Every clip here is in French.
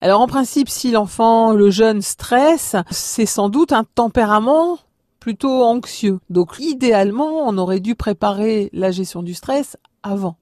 Alors en principe, si l'enfant, le jeune stresse, c'est sans doute un tempérament plutôt anxieux. Donc idéalement, on aurait dû préparer la gestion du stress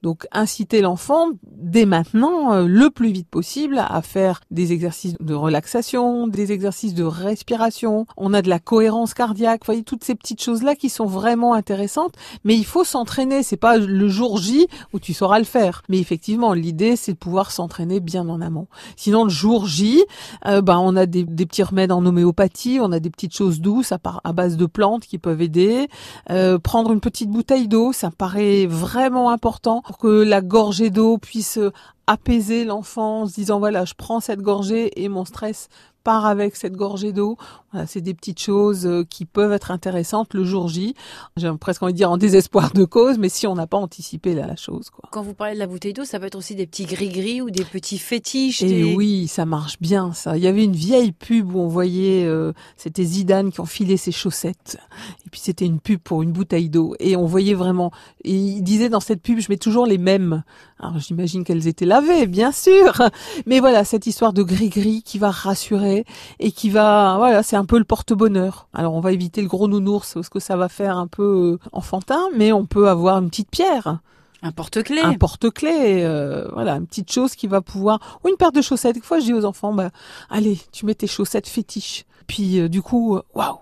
Donc inciter l'enfant dès maintenant, euh, le plus vite possible, à faire des exercices de relaxation, des exercices de respiration. On a de la cohérence cardiaque, vous voyez toutes ces petites choses-là qui sont vraiment intéressantes. Mais il faut s'entraîner. C'est pas le jour J où tu sauras le faire. Mais effectivement, l'idée c'est de pouvoir s'entraîner bien en amont. Sinon le jour J, euh, ben on a des, petits remèdes en homéopathie, on a des petites choses douces à, à base de plantes qui peuvent aider. Euh, prendre une petite bouteille d'eau, ça paraît vraiment important pour que la gorgée d'eau puisse apaiser l'enfant en se disant voilà, je prends cette gorgée et mon stress part avec cette gorgée d'eau. Voilà, c'est des petites choses euh, qui peuvent être intéressantes le jour J. J'ai presque envie de dire en désespoir de cause, mais si on n'a pas anticipé la, chose. Quoi. Quand vous parlez de la bouteille d'eau, ça peut être aussi des petits gris-gris ou des petits fétiches. Et oui, ça marche bien ça. Il y avait une vieille pub où on voyait, euh, c'était Zidane qui enfilait ses chaussettes. Et puis c'était une pub pour une bouteille d'eau. Et on voyait vraiment, et il disait dans cette pub, je mets toujours les mêmes. Alors j'imagine qu'elles étaient lavées, bien sûr. Mais voilà, cette histoire de gris-gris qui va rassurer et qui va, voilà, c'est un peu le porte-bonheur. Alors on va éviter le gros nounours parce que ça va faire un peu euh, enfantin, mais on peut avoir une petite pierre. Un porte-clés. Un porte-clés, euh, voilà, une petite chose qui va pouvoir, ou une paire de chaussettes. Des fois, je dis aux enfants, bah, allez, tu mets tes chaussettes fétiches. Puis, euh, du coup, waouh,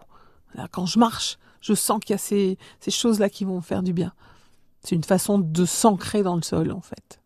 quand je marche, je sens qu'il y a ces, ces choses-là qui vont faire du bien. C'est une façon de s'ancrer dans le sol, en fait.